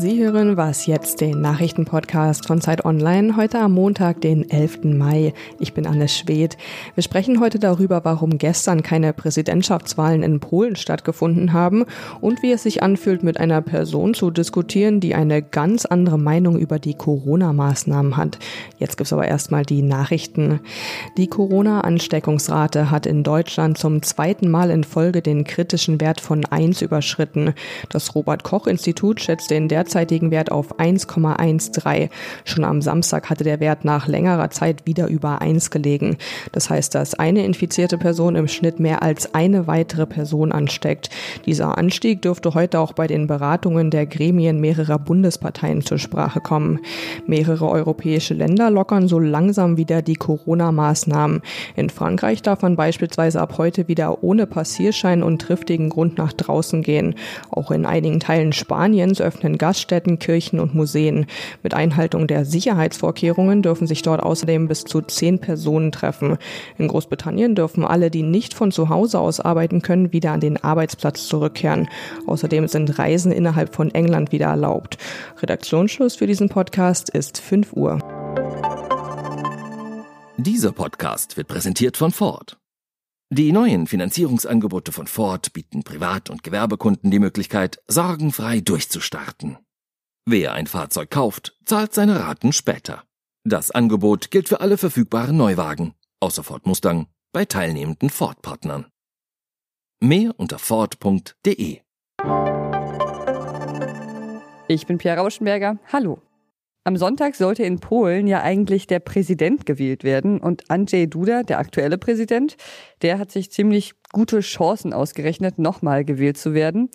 Sie hören Was jetzt, den Nachrichtenpodcast von Zeit Online, heute am Montag, den 11. Mai. Ich bin Anne Schwedt. Wir sprechen heute darüber, warum gestern keine Präsidentschaftswahlen in Polen stattgefunden haben und wie es sich anfühlt, mit einer Person zu diskutieren, die eine ganz andere Meinung über die Corona-Maßnahmen hat. Jetzt gibt's aber erstmal die Nachrichten. Die Corona-Ansteckungsrate hat in Deutschland zum zweiten Mal in Folge den kritischen Wert von 1 überschritten. Das Robert-Koch-Institut schätzt den derzeitigen Wert auf 1,13. Schon am Samstag hatte der Wert nach längerer Zeit wieder über 1 gelegen. Das heißt, dass eine infizierte Person im Schnitt mehr als eine weitere Person ansteckt. Dieser Anstieg dürfte heute auch bei den Beratungen der Gremien mehrerer Bundesparteien zur Sprache kommen. Mehrere europäische Länder lockern so langsam wieder die Corona-Maßnahmen. In Frankreich darf man beispielsweise ab heute wieder ohne Passierschein und triftigen Grund nach draußen gehen. Auch in einigen Teilen Spaniens öffnen Gaststätten, Kirchen und Museen. Mit Einhaltung der Sicherheitsvorkehrungen dürfen sich dort außerdem bis zu zehn Personen treffen. In Großbritannien dürfen alle, die nicht von zu Hause aus arbeiten können, wieder an den Arbeitsplatz zurückkehren. Außerdem sind Reisen innerhalb von England wieder erlaubt. Redaktionsschluss für diesen Podcast ist 5 Uhr. Dieser Podcast wird präsentiert von Ford. Die neuen Finanzierungsangebote von Ford bieten Privat- und Gewerbekunden die Möglichkeit, sorgenfrei durchzustarten. Wer ein Fahrzeug kauft, zahlt seine Raten später. Das Angebot gilt für alle verfügbaren Neuwagen, außer Ford Mustang, bei teilnehmenden Ford-Partnern. Mehr unter Ford.de. Ich bin Pierre Rauschenberger. Hallo. Am Sonntag sollte in Polen ja eigentlich der Präsident gewählt werden und Andrzej Duda, der aktuelle Präsident, der hat sich ziemlich gute Chancen ausgerechnet, nochmal gewählt zu werden.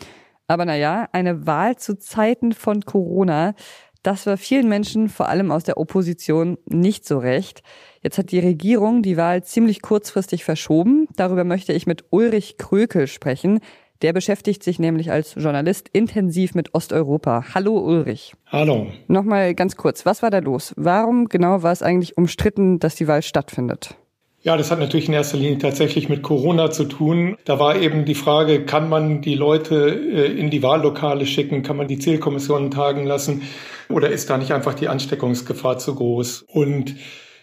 Aber naja, eine Wahl zu Zeiten von Corona, das war vielen Menschen, vor allem aus der Opposition, nicht so recht. Jetzt hat die Regierung die Wahl ziemlich kurzfristig verschoben. Darüber möchte ich mit Ulrich Krökel sprechen. Der beschäftigt sich nämlich als Journalist intensiv mit Osteuropa. Hallo Ulrich. Hallo. Nochmal ganz kurz, was war da los? Warum genau war es eigentlich umstritten, dass die Wahl stattfindet? Ja, das hat natürlich in erster Linie tatsächlich mit Corona zu tun. Da war eben die Frage, kann man die Leute äh, in die Wahllokale schicken? Kann man die Zählkommissionen tagen lassen? Oder ist da nicht einfach die Ansteckungsgefahr zu groß? Und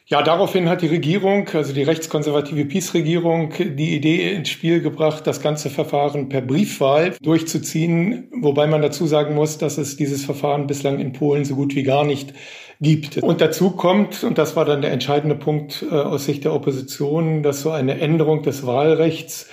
ja, daraufhin hat die Regierung, also die rechtskonservative PiS-Regierung, die Idee ins Spiel gebracht, das ganze Verfahren per Briefwahl durchzuziehen, wobei man dazu sagen muss, dass es dieses Verfahren bislang in Polen so gut wie gar nicht gibt. Und dazu kommt, und das war dann der entscheidende Punkt äh, aus Sicht der Opposition, dass so eine Änderung des Wahlrechts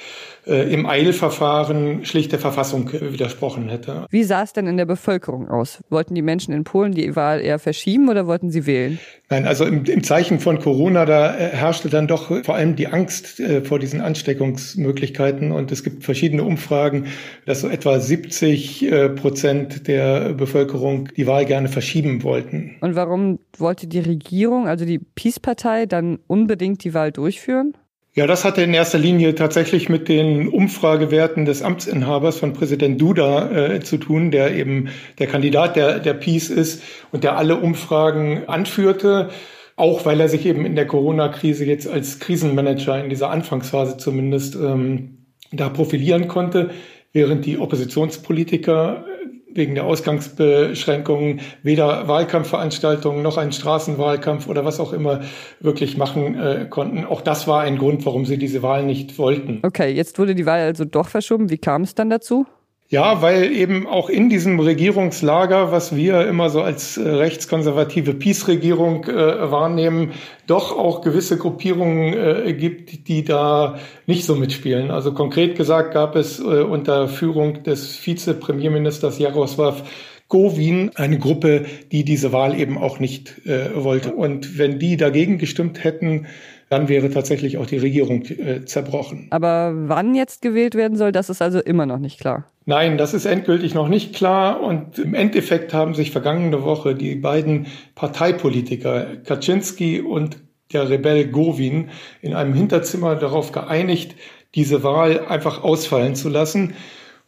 äh, im Eilverfahren schlicht der Verfassung widersprochen hätte. Wie sah es denn in der Bevölkerung aus? Wollten die Menschen in Polen die Wahl eher verschieben oder wollten sie wählen? Nein, also im, im Zeichen von Corona, da äh, herrschte dann doch vor allem die Angst äh, vor diesen Ansteckungsmöglichkeiten. Und es gibt verschiedene Umfragen, dass so etwa 70 äh, Prozent der Bevölkerung die Wahl gerne verschieben wollten. Und warum wollte die Regierung, also die Peace-Partei, dann unbedingt die Wahl durchführen? Ja, das hatte in erster Linie tatsächlich mit den Umfragewerten des Amtsinhabers von Präsident Duda äh, zu tun, der eben der Kandidat der, der Peace ist und der alle Umfragen anführte, auch weil er sich eben in der Corona-Krise jetzt als Krisenmanager in dieser Anfangsphase zumindest ähm, da profilieren konnte, während die Oppositionspolitiker wegen der Ausgangsbeschränkungen weder Wahlkampfveranstaltungen noch einen Straßenwahlkampf oder was auch immer wirklich machen äh, konnten. Auch das war ein Grund, warum sie diese Wahl nicht wollten. Okay, jetzt wurde die Wahl also doch verschoben. Wie kam es dann dazu? Ja, weil eben auch in diesem Regierungslager, was wir immer so als äh, rechtskonservative Peace-Regierung äh, wahrnehmen, doch auch gewisse Gruppierungen äh, gibt, die da nicht so mitspielen. Also konkret gesagt gab es äh, unter Führung des Vizepremierministers Jaroslav Govin eine Gruppe, die diese Wahl eben auch nicht äh, wollte. Und wenn die dagegen gestimmt hätten, dann wäre tatsächlich auch die Regierung äh, zerbrochen. Aber wann jetzt gewählt werden soll, das ist also immer noch nicht klar. Nein, das ist endgültig noch nicht klar. Und im Endeffekt haben sich vergangene Woche die beiden Parteipolitiker Kaczynski und der Rebell Govin in einem Hinterzimmer darauf geeinigt, diese Wahl einfach ausfallen zu lassen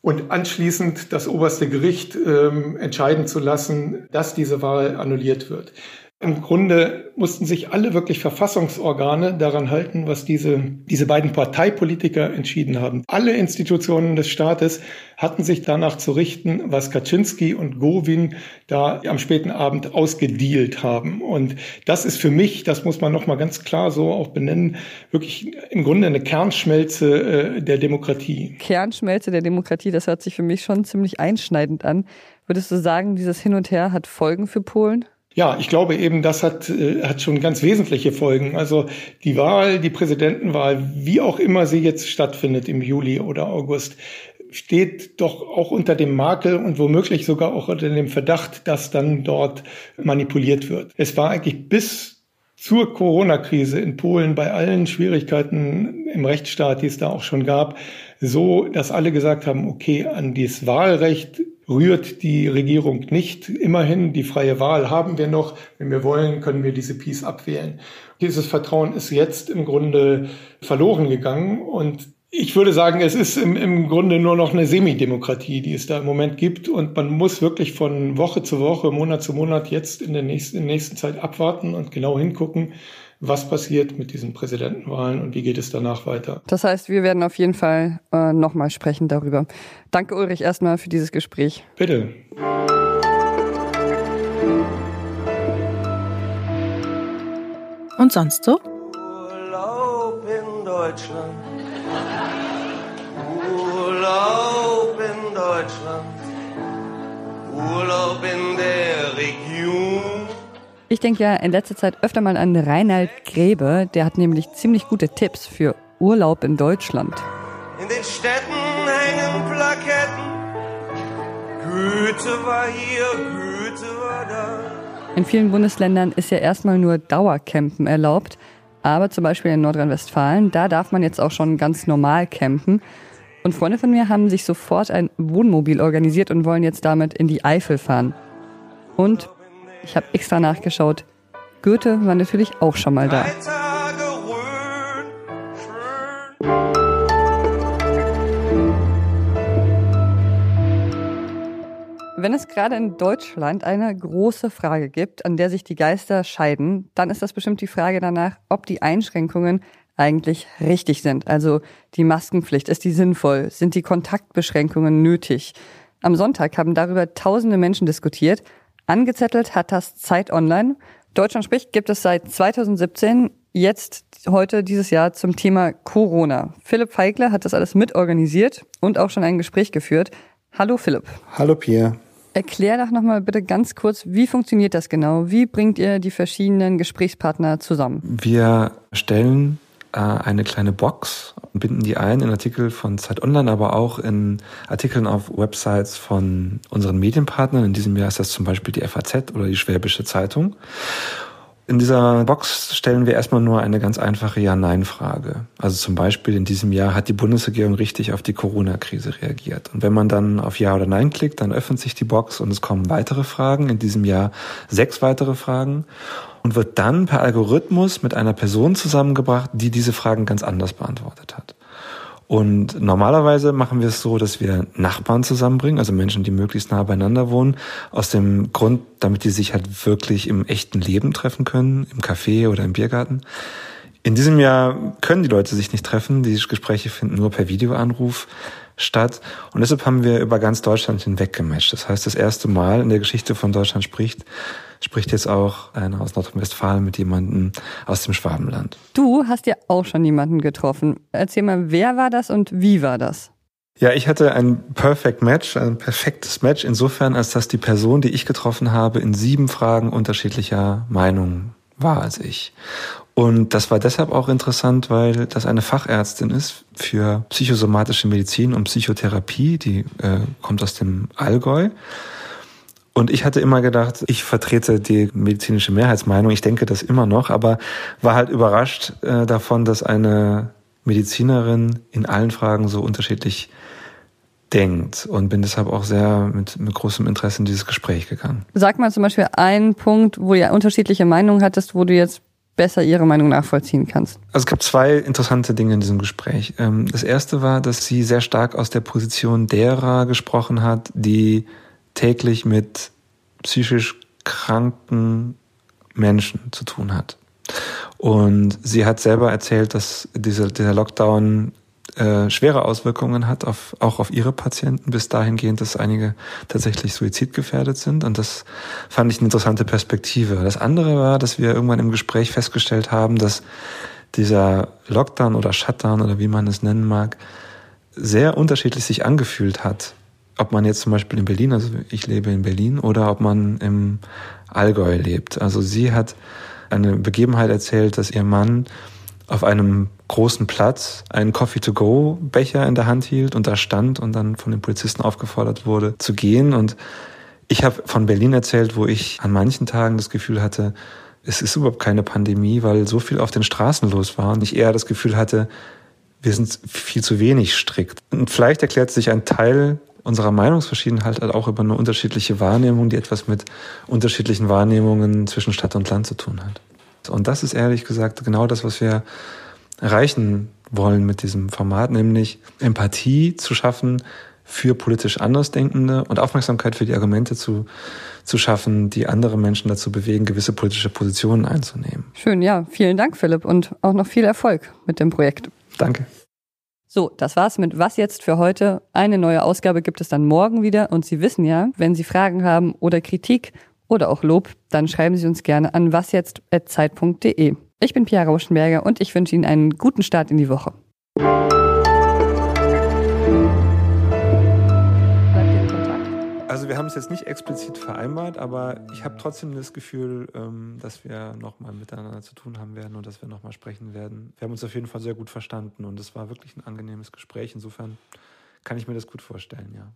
und anschließend das oberste Gericht ähm, entscheiden zu lassen, dass diese Wahl annulliert wird. Im Grunde mussten sich alle wirklich Verfassungsorgane daran halten, was diese, diese beiden Parteipolitiker entschieden haben. Alle Institutionen des Staates hatten sich danach zu richten, was Kaczynski und Gowin da am späten Abend ausgedealt haben. Und das ist für mich, das muss man nochmal ganz klar so auch benennen, wirklich im Grunde eine Kernschmelze äh, der Demokratie. Kernschmelze der Demokratie, das hört sich für mich schon ziemlich einschneidend an. Würdest du sagen, dieses Hin und Her hat Folgen für Polen? Ja, ich glaube eben, das hat, äh, hat schon ganz wesentliche Folgen. Also die Wahl, die Präsidentenwahl, wie auch immer sie jetzt stattfindet im Juli oder August, steht doch auch unter dem Makel und womöglich sogar auch unter dem Verdacht, dass dann dort manipuliert wird. Es war eigentlich bis zur Corona-Krise in Polen bei allen Schwierigkeiten im Rechtsstaat, die es da auch schon gab, so, dass alle gesagt haben, okay, an dieses Wahlrecht rührt die Regierung nicht. Immerhin, die freie Wahl haben wir noch. Wenn wir wollen, können wir diese Peace abwählen. Dieses Vertrauen ist jetzt im Grunde verloren gegangen und ich würde sagen, es ist im, im Grunde nur noch eine Semidemokratie, die es da im Moment gibt. Und man muss wirklich von Woche zu Woche, Monat zu Monat jetzt in der nächsten, in der nächsten Zeit abwarten und genau hingucken, was passiert mit diesen Präsidentenwahlen und wie geht es danach weiter. Das heißt, wir werden auf jeden Fall äh, nochmal sprechen darüber. Danke Ulrich erstmal für dieses Gespräch. Bitte. Und sonst so? Urlaub in Deutschland. Urlaub in Deutschland. Urlaub in Region. Ich denke ja in letzter Zeit öfter mal an Reinhard Grebe. Der hat nämlich ziemlich gute Tipps für Urlaub in Deutschland. In den Städten hängen Plaketten. Goethe war hier, Goethe war da. In vielen Bundesländern ist ja erstmal nur Dauercampen erlaubt. Aber zum Beispiel in Nordrhein-Westfalen, da darf man jetzt auch schon ganz normal campen. Und Freunde von mir haben sich sofort ein Wohnmobil organisiert und wollen jetzt damit in die Eifel fahren. Und ich habe extra nachgeschaut. Goethe war natürlich auch schon mal da. Wenn es gerade in Deutschland eine große Frage gibt, an der sich die Geister scheiden, dann ist das bestimmt die Frage danach, ob die Einschränkungen eigentlich richtig sind. Also die Maskenpflicht, ist die sinnvoll? Sind die Kontaktbeschränkungen nötig? Am Sonntag haben darüber tausende Menschen diskutiert. Angezettelt hat das Zeit Online. Deutschland spricht gibt es seit 2017, jetzt heute dieses Jahr zum Thema Corona. Philipp Feigler hat das alles mitorganisiert und auch schon ein Gespräch geführt. Hallo Philipp. Hallo Pierre. Erklär doch nochmal bitte ganz kurz, wie funktioniert das genau? Wie bringt ihr die verschiedenen Gesprächspartner zusammen? Wir stellen äh, eine kleine Box und binden die ein in Artikel von Zeit Online, aber auch in Artikeln auf Websites von unseren Medienpartnern. In diesem Jahr ist das zum Beispiel die FAZ oder die Schwäbische Zeitung. In dieser Box stellen wir erstmal nur eine ganz einfache Ja-Nein-Frage. Also zum Beispiel in diesem Jahr hat die Bundesregierung richtig auf die Corona-Krise reagiert. Und wenn man dann auf Ja oder Nein klickt, dann öffnet sich die Box und es kommen weitere Fragen. In diesem Jahr sechs weitere Fragen und wird dann per Algorithmus mit einer Person zusammengebracht, die diese Fragen ganz anders beantwortet hat. Und normalerweise machen wir es so, dass wir Nachbarn zusammenbringen, also Menschen, die möglichst nah beieinander wohnen, aus dem Grund, damit die sich halt wirklich im echten Leben treffen können, im Café oder im Biergarten. In diesem Jahr können die Leute sich nicht treffen, die Gespräche finden nur per Videoanruf statt. Und deshalb haben wir über ganz Deutschland hinweg gematcht. Das heißt, das erste Mal in der Geschichte von Deutschland spricht, spricht jetzt auch einer aus Nordrhein-Westfalen mit jemandem aus dem Schwabenland. Du hast ja auch schon jemanden getroffen. Erzähl mal, wer war das und wie war das? Ja, ich hatte ein Perfect Match, ein perfektes Match insofern, als dass die Person, die ich getroffen habe, in sieben Fragen unterschiedlicher Meinung war als ich. Und das war deshalb auch interessant, weil das eine Fachärztin ist für psychosomatische Medizin und Psychotherapie, die äh, kommt aus dem Allgäu. Und ich hatte immer gedacht, ich vertrete die medizinische Mehrheitsmeinung, ich denke das immer noch, aber war halt überrascht äh, davon, dass eine Medizinerin in allen Fragen so unterschiedlich denkt und bin deshalb auch sehr mit, mit großem Interesse in dieses Gespräch gegangen. Sag mal zum Beispiel einen Punkt, wo du unterschiedliche Meinungen hattest, wo du jetzt besser ihre Meinung nachvollziehen kannst. Also es gab zwei interessante Dinge in diesem Gespräch. Ähm, Das erste war, dass sie sehr stark aus der Position derer gesprochen hat, die täglich mit psychisch kranken Menschen zu tun hat. Und sie hat selber erzählt, dass dieser, dieser Lockdown äh, schwere Auswirkungen hat, auf, auch auf ihre Patienten, bis dahingehend, dass einige tatsächlich suizidgefährdet sind. Und das fand ich eine interessante Perspektive. Das andere war, dass wir irgendwann im Gespräch festgestellt haben, dass dieser Lockdown oder Shutdown oder wie man es nennen mag, sehr unterschiedlich sich angefühlt hat. Ob man jetzt zum Beispiel in Berlin, also ich lebe in Berlin, oder ob man im Allgäu lebt. Also sie hat eine Begebenheit erzählt, dass ihr Mann auf einem großen Platz einen Coffee-to-go-Becher in der Hand hielt und da stand und dann von den Polizisten aufgefordert wurde zu gehen. Und ich habe von Berlin erzählt, wo ich an manchen Tagen das Gefühl hatte, es ist überhaupt keine Pandemie, weil so viel auf den Straßen los war und ich eher das Gefühl hatte, wir sind viel zu wenig strikt. Und vielleicht erklärt sich ein Teil unserer Meinungsverschiedenheit halt auch über eine unterschiedliche Wahrnehmung, die etwas mit unterschiedlichen Wahrnehmungen zwischen Stadt und Land zu tun hat. Und das ist ehrlich gesagt genau das, was wir erreichen wollen mit diesem Format, nämlich Empathie zu schaffen für politisch Andersdenkende und Aufmerksamkeit für die Argumente zu, zu schaffen, die andere Menschen dazu bewegen, gewisse politische Positionen einzunehmen. Schön, ja. Vielen Dank, Philipp, und auch noch viel Erfolg mit dem Projekt. Danke. So, das war's mit Was jetzt für heute. Eine neue Ausgabe gibt es dann morgen wieder und Sie wissen ja, wenn Sie Fragen haben oder Kritik oder auch Lob, dann schreiben Sie uns gerne an wasjetzt.zeit.de. Ich bin Pia Rauschenberger und ich wünsche Ihnen einen guten Start in die Woche. Also wir haben es jetzt nicht explizit vereinbart, aber ich habe trotzdem das Gefühl, ähm, dass wir nochmal miteinander zu tun haben werden und dass wir nochmal sprechen werden. Wir haben uns auf jeden Fall sehr gut verstanden und es war wirklich ein angenehmes Gespräch. Insofern kann ich mir das gut vorstellen, ja.